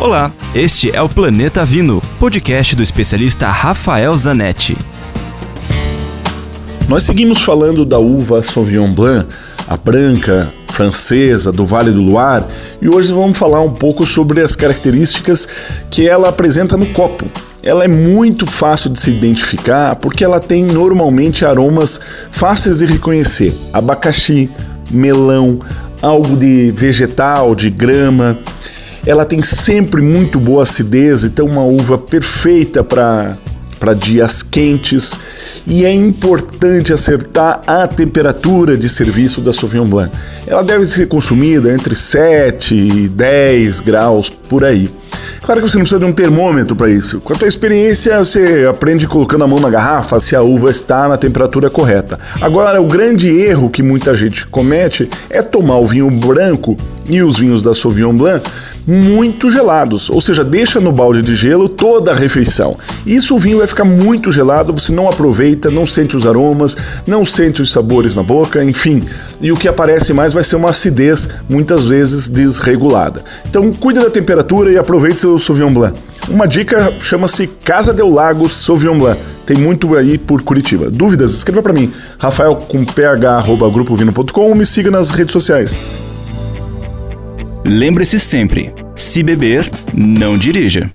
Olá, este é o Planeta Vino, podcast do especialista Rafael Zanetti. Nós seguimos falando da uva Sauvignon Blanc, a branca, francesa, do Vale do Loire, e hoje vamos falar um pouco sobre as características que ela apresenta no copo. Ela é muito fácil de se identificar porque ela tem normalmente aromas fáceis de reconhecer: abacaxi, melão, algo de vegetal, de grama. Ela tem sempre muito boa acidez, então uma uva perfeita para para dias quentes e é importante acertar a temperatura de serviço da Sauvignon Blanc. Ela deve ser consumida entre 7 e 10 graus por aí. Claro que você não precisa de um termômetro para isso. Com a tua experiência, você aprende colocando a mão na garrafa se a uva está na temperatura correta. Agora, o grande erro que muita gente comete é tomar o vinho branco e os vinhos da Sauvignon Blanc muito gelados, ou seja, deixa no balde de gelo toda a refeição. Isso o vinho vai ficar muito gelado, você não aproveita, não sente os aromas, não sente os sabores na boca, enfim. E o que aparece mais vai ser uma acidez muitas vezes desregulada. Então, cuide da temperatura e aproveite seu Sauvignon Blanc. Uma dica chama-se Casa del Lago Sauvignon Blanc. Tem muito aí por Curitiba. Dúvidas? Escreva para mim, rafael com ph@grupovino.com ou me siga nas redes sociais. Lembre-se sempre: se beber, não dirija.